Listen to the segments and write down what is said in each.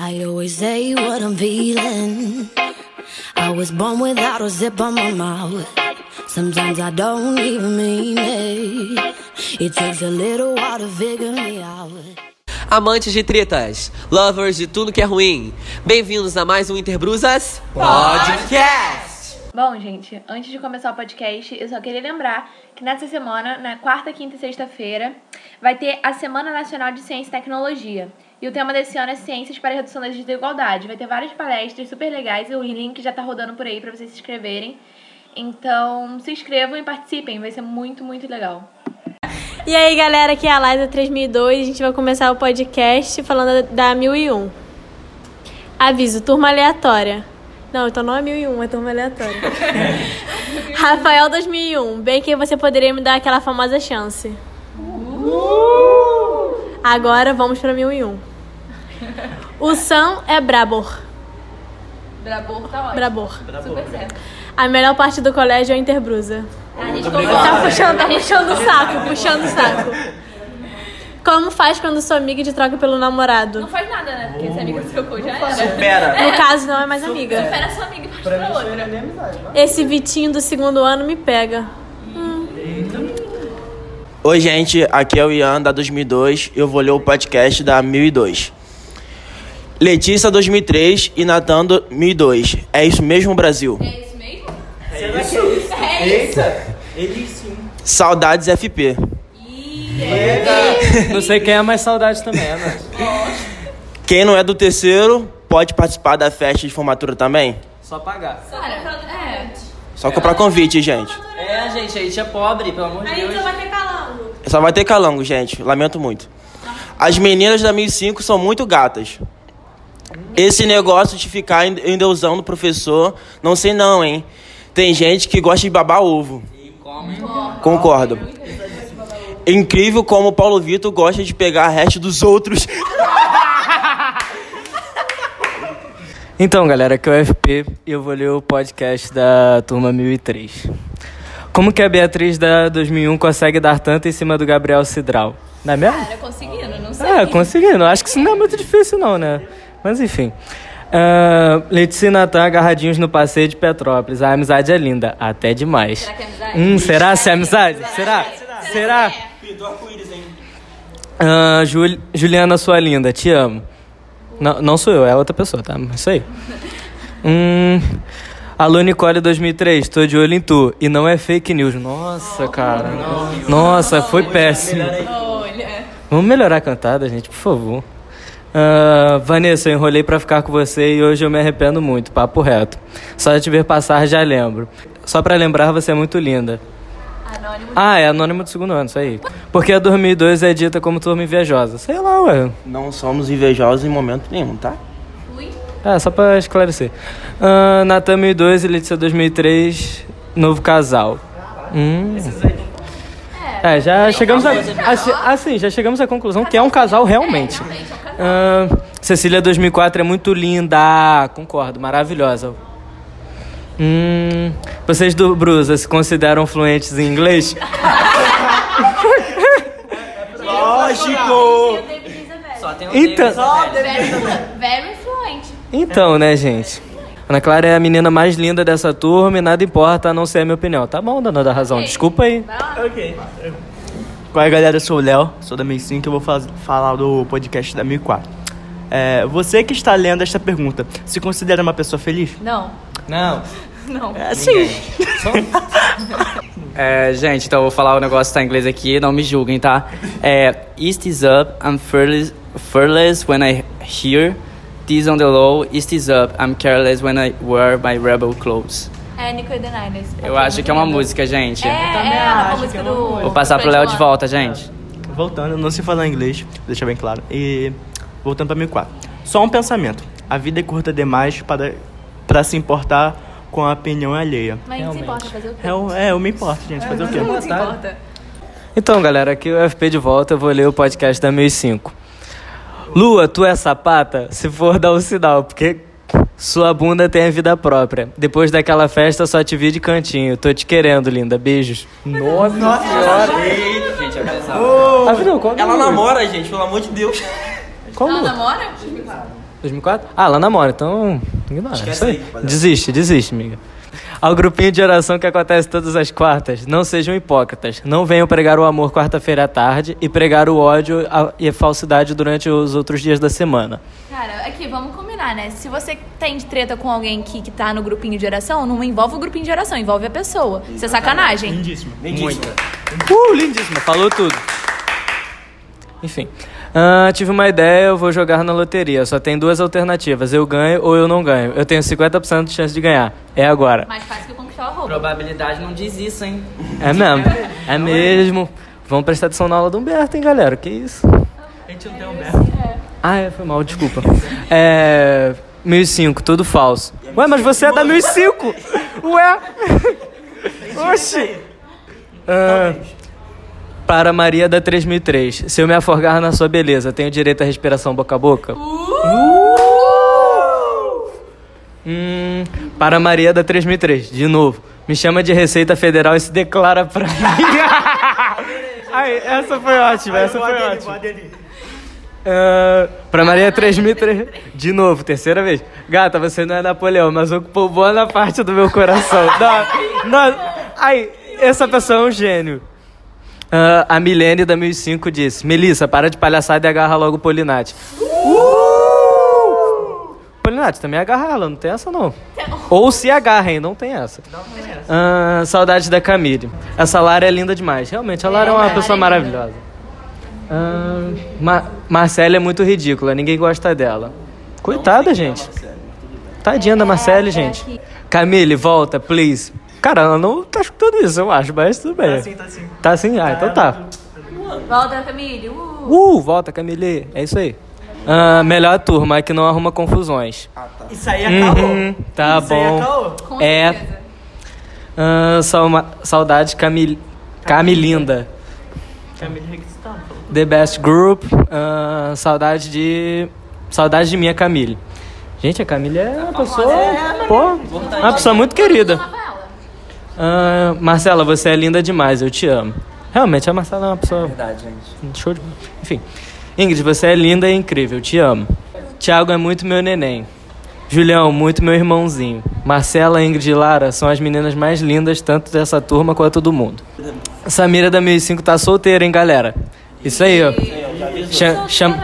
I always say what I'm feeling. I was born without a zip on my mouth. Sometimes I don't even mean it. It takes a little while to figure me out. Amantes de tretas, lovers de tudo que é ruim, bem-vindos a mais um Interbrusas Podcast! Bom, gente, antes de começar o podcast, eu só queria lembrar que nessa semana, na quarta, quinta e sexta-feira, vai ter a Semana Nacional de Ciência e Tecnologia. E o tema desse ano é Ciências para a Redução da Desigualdade. Vai ter várias palestras super legais e o link já tá rodando por aí para vocês se inscreverem. Então, se inscrevam e participem, vai ser muito, muito legal. E aí, galera, aqui é a Liza 3002. A gente vai começar o podcast falando da 1001. Aviso, turma aleatória. Não, então não é 1001, é turma aleatória. Rafael 2001. Bem que você poderia me dar aquela famosa chance. Agora vamos para 1001. O Sam é Brabor. Brabor tá ótimo. Brabor. Super certo. A melhor parte do colégio é o Interbrusa. A gente Tá puxando, tá puxando o saco, puxando o saco. Como faz quando sua amiga te troca pelo namorado? Não faz nada, né? Porque se a amiga trocou já era. Supera. No caso, não é mais amiga. Espera sua amiga e parte pra outra. Esse Vitinho do segundo ano me pega. Oi, gente, aqui é o Ian da 2002. Eu vou ler o podcast da 1002. Letícia 2003 e Natan 2002. É isso mesmo, Brasil? É isso mesmo? É isso? É isso. Ele sim. Saudades FP. Não sei quem é mais saudade também, é, né? Quem não é do terceiro pode participar da festa de formatura também? Só pagar. Cara, é. Só comprar convite, gente. É, gente, a gente é pobre, pelo amor de Deus. ter calango. Só vai ter calango, gente. Lamento muito. As meninas da 1005 são muito gatas. Esse negócio de ficar en- endeusando o professor, não sei não, hein? Tem gente que gosta de babar ovo. Concordo. Incrível como o Paulo Vitor gosta de pegar a resto dos outros. Então, galera, aqui é o FP e eu vou ler o podcast da turma 1003. Como que a Beatriz da 2001 consegue dar tanto em cima do Gabriel Cidral? Não é mesmo? Cara, conseguindo, não sei. É, conseguindo. Acho que isso não é muito difícil, não, né? Mas enfim. Ah, Letícia e Natan agarradinhos no passeio de Petrópolis. A amizade é linda, até demais. Será que é amizade? Hum, será se é amizade? Será? Será? Ah, Jul- Juliana, sua linda, te amo. Não, não sou eu, é outra pessoa, tá? Isso aí. Hum, Alô, Nicole 2003, tô de olho em tu. E não é fake news. Nossa, cara. Nossa, foi péssimo. Vamos melhorar a cantada, gente, por favor. Ah, Vanessa, eu enrolei pra ficar com você e hoje eu me arrependo muito, papo reto. Só de te ver passar já lembro. Só pra lembrar, você é muito linda. Anônimo. Ah, é anônimo do segundo ano, isso aí. Porque a 2002 é dita como turma invejosa. Sei lá, ué. Não somos invejosos em momento nenhum, tá? Ui. É, só pra esclarecer. Uh, Natan 2002 e Letícia 2003, novo casal. Hum. É, já chegamos a, a, assim, já chegamos à conclusão que é um casal realmente. Ah, Cecília 2004 é muito linda, concordo, maravilhosa. Hum, vocês do Brusa se consideram fluentes em inglês? Lógico! Então, Very, very influente. então, né, gente? Ana Clara é a menina mais linda dessa turma e nada importa a não ser a minha opinião. Tá bom, dona da razão. Desculpa aí. Ok. Qual é, galera? Eu sou o Léo, sou da 1005 e vou faz- falar do podcast da 1004. É, você que está lendo esta pergunta, se considera uma pessoa feliz? Não. Não. Não. É, sim. É, gente, então eu vou falar o negócio tá em inglês aqui, não me julguem, tá? É, East is up, I'm fearless, fearless when I hear. This on the low, East is up, I'm careless when I wear my rebel clothes. É Nico e the Niners. Eu acho que é uma música, gente. É, é a música do. Vou passar pro Léo de volta, gente. Voltando, eu não sei falar inglês, deixa bem claro. E voltando para 1004. Só um pensamento. A vida é curta demais para, para se importar com a opinião alheia. Mas não se importa fazer o quê? É, eu- é, eu me importo, gente. Fazer o quê? Não se importa. Então, galera, aqui é o FP de volta, eu vou ler o podcast da 1005. Lua, tu é sapata? Se for, dá o sinal, porque sua bunda tem a vida própria. Depois daquela festa, só te vi de cantinho. Tô te querendo, linda. Beijos. Nossa, senhora. Gente, é pesado. Afinal, qual Ela namora, gente, pelo amor de Deus. Qual o Ela namora? 2004? Ah, ela namora, então. Ignora. Esquece aí. Desiste, desiste, amiga. Ao grupinho de oração que acontece todas as quartas, não sejam hipócritas. Não venham pregar o amor quarta-feira à tarde e pregar o ódio e a falsidade durante os outros dias da semana. Cara, aqui, vamos combinar, né? Se você tem de treta com alguém que, que tá no grupinho de oração, não envolve o grupinho de oração, envolve a pessoa. Isso é sacanagem. Lindíssimo. Lindíssimo. Uh, lindíssima, falou tudo. Enfim. Ah, tive uma ideia, eu vou jogar na loteria. Só tem duas alternativas: eu ganho ou eu não ganho. Eu tenho 50% de chance de ganhar. É agora. Mais fácil que conquistar o roubo. Probabilidade não diz isso, hein? É mesmo. É mesmo. Vamos prestar atenção na aula do Humberto, hein, galera? Que isso? A gente não tem um Humberto. Ah, é, foi mal, desculpa. É. 1005, tudo falso. Ué, mas você é da 1005! Ué! Oxi! Ah, para Maria da 3003, se eu me afogar na sua beleza, tenho direito à respiração boca a boca? Hum, para Maria da 3003, de novo. Me chama de Receita Federal e se declara pra mim. Ai, essa foi ótima, essa foi ótima. Pra Maria 3003. De novo, terceira vez. Gata, você não é Napoleão, mas ocupou boa parte do meu coração. Não, não, ai, essa pessoa é um gênio. Ah, a Milene da 1005 disse: Melissa, para de palhaçada e agarra logo o Polinati. Polinati, também agarra ela, não tem essa não. Ou se agarrem, não tem essa. Ah, saudade da Camille. Essa Lara é linda demais. Realmente, a Lara é uma pessoa maravilhosa. Ah, Ma Marcela é muito ridícula, ninguém gosta dela. Coitada, gente. Tadinha da Marcele, gente. Camille, volta, please. Cara, ela não tá escutando isso, eu acho, mas tudo bem. Tá sim, tá sim. Tá sim? Ah, então tá. Volta, Camille. Uh. Uh, volta, Camille. É isso aí. Ah, melhor turma, é que não arruma confusões. Isso aí é caô. Uhum, tá Isso aí é bom. caô. Com É. certeza. Ah, saudade Camil Camilinda. Camille. The Best Group. ah, saudade de. Saudade de minha Camille. Gente, a Camille é uma pessoa. Pô, uma pessoa muito querida. Ah, Marcela, você é linda demais, eu te amo. Realmente, a Marcela é uma pessoa. Verdade, gente. Show de. Enfim. Ingrid, você é linda e incrível, te amo. Tiago é muito meu neném. Julião, muito meu irmãozinho. Marcela, Ingrid e Lara são as meninas mais lindas, tanto dessa turma quanto do mundo. Samira da 1005 tá solteira, hein, galera? Isso aí, ó. Cha- cham-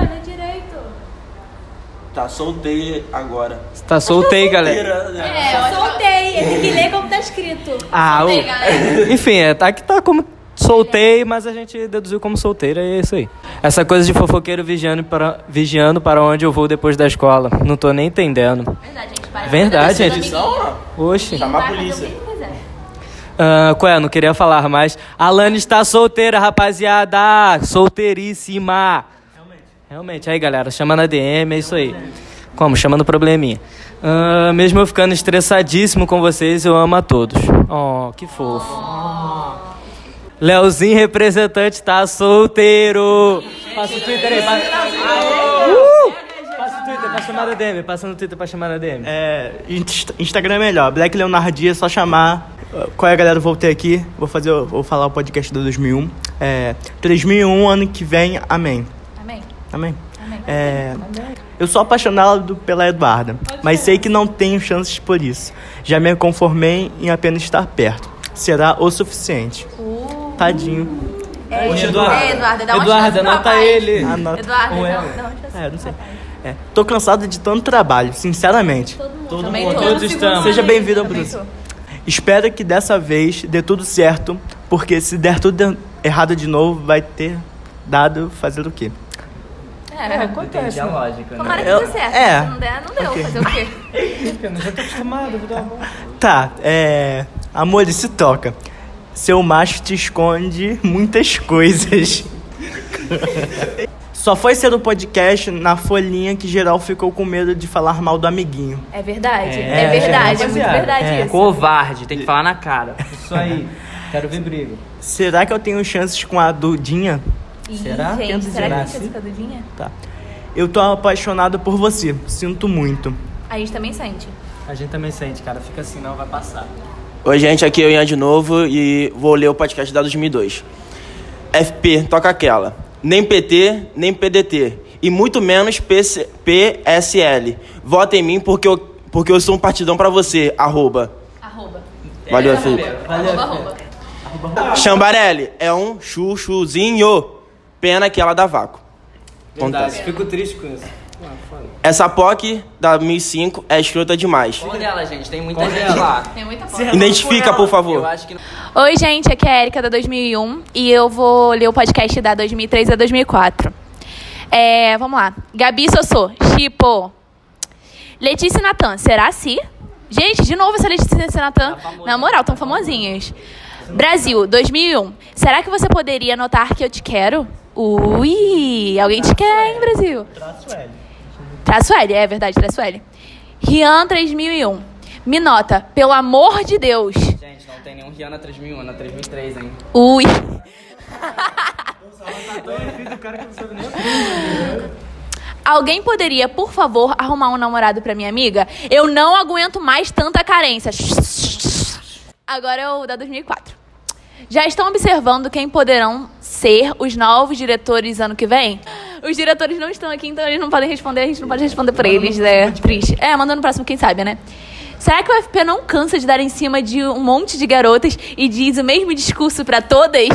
Tá, soltei agora. Tá solteira, galera. É, eu soltei. Que ler como tá escrito. Ah, Soltei, o- galera. Enfim, é, tá que tá como soltei, mas a gente deduziu como solteira e é isso aí. Essa coisa de fofoqueiro vigiando para, vigiando para onde eu vou depois da escola. Não tô nem entendendo. Verdade, gente. Para Verdade, gente. Oxe. Chamar a polícia. qual é? Não queria falar, mas a Lani está solteira, rapaziada! Solteiríssima! Realmente. Aí, galera, chama na DM, é isso aí. Como? Chamando probleminha. Ah, mesmo eu ficando estressadíssimo com vocês, eu amo a todos. Oh, que fofo. Leozinho, representante, tá solteiro! Passa o Twitter aí, passa... Uh! Passa o Twitter pra chamar na DM, passa no Twitter pra chamar na DM. É, Inst- Instagram é melhor. Black Leonardo Dias, só chamar. Uh, Qual é, galera? Voltei aqui. Vou fazer, vou falar o podcast do 2001. É, 2001, ano que vem, amém. Amém. Amém. Amém. É, eu sou apaixonado pela Eduarda, mas sei que não tenho chances por isso. Já me conformei em apenas estar perto. Será o suficiente. Tadinho. É, Poxa, Eduarda. É, Eduarda, dá uma Eduarda, chance anota ele. Anota. Eduarda, Ou ela. É, não sei. É, tô cansado de tanto trabalho, sinceramente. Também mundo, tô. todos estamos. Seja bem-vindo ao Bruce. Espero que dessa vez dê tudo certo, porque se der tudo errado de novo, vai ter dado fazer o quê? É, Entendi a lógica, né? tomara que Eu- dê certo. é. Se não der, não deu. Ok. Fazer o quê? já tô acostumado, vou dar uma Tá, é. Amor, se toca. Seu macho te esconde muitas coisas. Só foi ser o podcast na folhinha que geral ficou com medo de falar mal do amiguinho. É verdade. É, É, verdade. É muito rapaziada. verdade É. isso. Covarde, tem que falar na cara. Isso aí. Quero ver briga. Será que eu tenho chances com a Dudinha? Ih, Será? Gente, Tento será que assim. fica dudinha? Tá. Eu tô apaixonado por você. Sinto muito. A gente também sente. A gente também sente, cara. Fica assim, não vai passar. Oi, gente, aqui é o Ian de novo e vou ler o podcast da 2002. FP, toca aquela. Nem PT, nem PDT. e muito menos PC PSL. Vota em mim porque eu, porque eu sou um partidão pra você. Arroba. Arroba. Valeu, Felipe. Arroba, arroba. Chambarelli é um chuchuzinho. Pena que ela dá vácuo. Acontece. Fico triste com isso. Essa POC da 1005 é escrota demais. Qual dela, gente? Tem muita gente lá. Tem muita foto. Identifica, por favor. Eu acho que Oi, gente, aqui é a Erika da 2001 e eu vou ler o podcast da 2003 a 2004. É, vamos lá. Gabi Sossô, Chipo. Letícia e Natan, será se? Gente, de novo essa Letícia e Natan. Na moral, tão famosinhas. Brasil, 2001. Será que você poderia notar que eu te quero? Ui, alguém te quer, hein, Brasil? Traço L. Traço L, é verdade, traço L. Rian 3001. Me nota, pelo amor de Deus. Gente, não tem nenhum Rihanna 3001, na 3003, hein? Ui. Alguém poderia, por favor, arrumar um namorado pra minha amiga? Eu não aguento mais tanta carência. Agora é o da 2004. Já estão observando quem poderão ser os novos diretores ano que vem? Os diretores não estão aqui, então eles não podem responder, a gente não pode responder por eles, né? Triste. É, manda no próximo, quem sabe, né? Será que o FP não cansa de dar em cima de um monte de garotas e diz o mesmo discurso pra todas?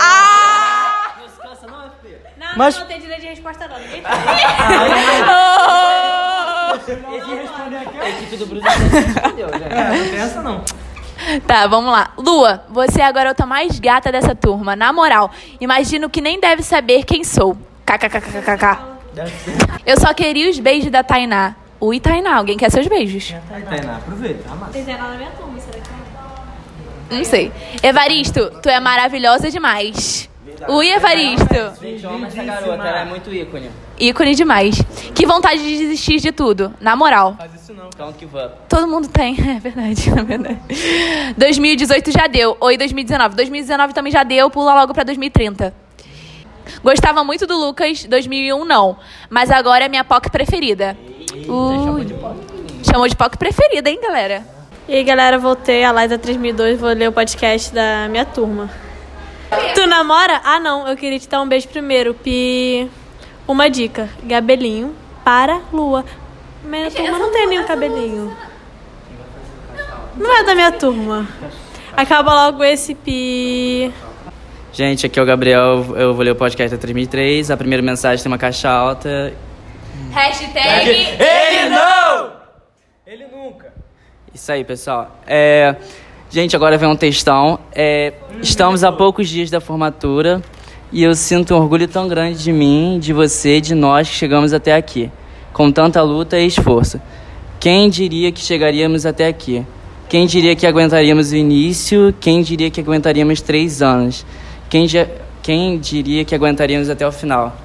Ah! Não, Mas- não tem direito de resposta não. Ninguém A equipe do Bruce respondeu, gente. Não tem essa não. Tá, vamos lá. Lua, você é a garota mais gata dessa turma. Na moral, imagino que nem deve saber quem sou. KKKKKK. Eu só queria os beijos da Tainá. Ui, Tainá, alguém quer seus beijos? Tainá, aproveita. Amassa. Vocês eram na minha turma, será que Não sei. Evaristo, tu é maravilhosa demais. Ui, Evaristo. Gente, eu amo essa garota, ela é muito ícone. Ícone demais. Que vontade de desistir de tudo. Na moral. Don't give up. Todo mundo tem, é verdade, na verdade. 2018 já deu. Oi, 2019. 2019 também já deu, pula logo pra 2030. Gostava muito do Lucas, 2001 não. Mas agora é minha POC preferida. Ui. Chamou de POC preferida, hein, galera? E aí, galera, voltei. A Liza 3002, vou ler o podcast da minha turma. Tu namora? Ah, não. Eu queria te dar um beijo primeiro. Pi... Uma dica. Gabelinho para Lua. Minha turma não tem nenhum cabelinho. Não é da minha turma. Acaba logo esse pi... Gente, aqui é o Gabriel, eu vou ler o podcast da 3003. A primeira mensagem tem uma caixa alta. Hashtag... Ele não! Ele nunca. Isso aí, pessoal. É, Gente, agora vem um textão. É, Estamos a poucos dias da formatura e eu sinto um orgulho tão grande de mim, de você, de nós que chegamos até aqui, com tanta luta e esforço. Quem diria que chegaríamos até aqui? Quem diria que aguentaríamos o início? Quem diria que aguentaríamos três anos? Quem, já- quem diria que aguentaríamos até o final?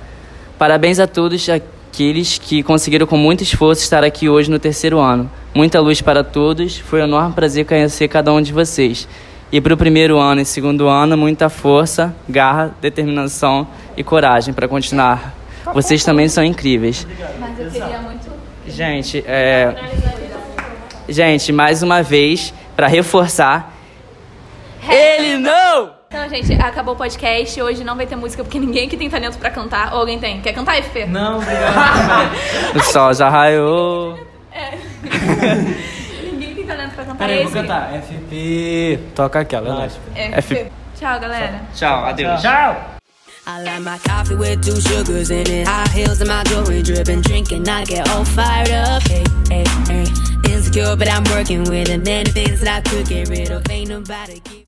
Parabéns a todos aqueles que conseguiram com muito esforço estar aqui hoje no terceiro ano. Muita luz para todos. Foi um enorme prazer conhecer cada um de vocês. E para o primeiro ano e segundo ano, muita força, garra, determinação e coragem para continuar. Vocês também são incríveis. Mas eu queria muito... Gente, é... Gente, mais uma vez, para reforçar, ele não! Então, gente, acabou o podcast. Hoje não vai ter música porque ninguém aqui tem talento pra cantar. Ou alguém tem? Quer cantar, FP? Não, obrigado. O sol já raiou. Ninguém tem talento pra cantar. Peraí, é vou cantar. FP. Toca aquela, é nóis. FP. Tchau, galera. Tchau, adeus. Tchau. I like my coffee with two sugars in it. High heels and my jewelry dripping. Drinking, I get all fired up. Hey, hey, hey. Insecure, but I'm working with it. Many things that I could get rid of. Ain't nobody keep.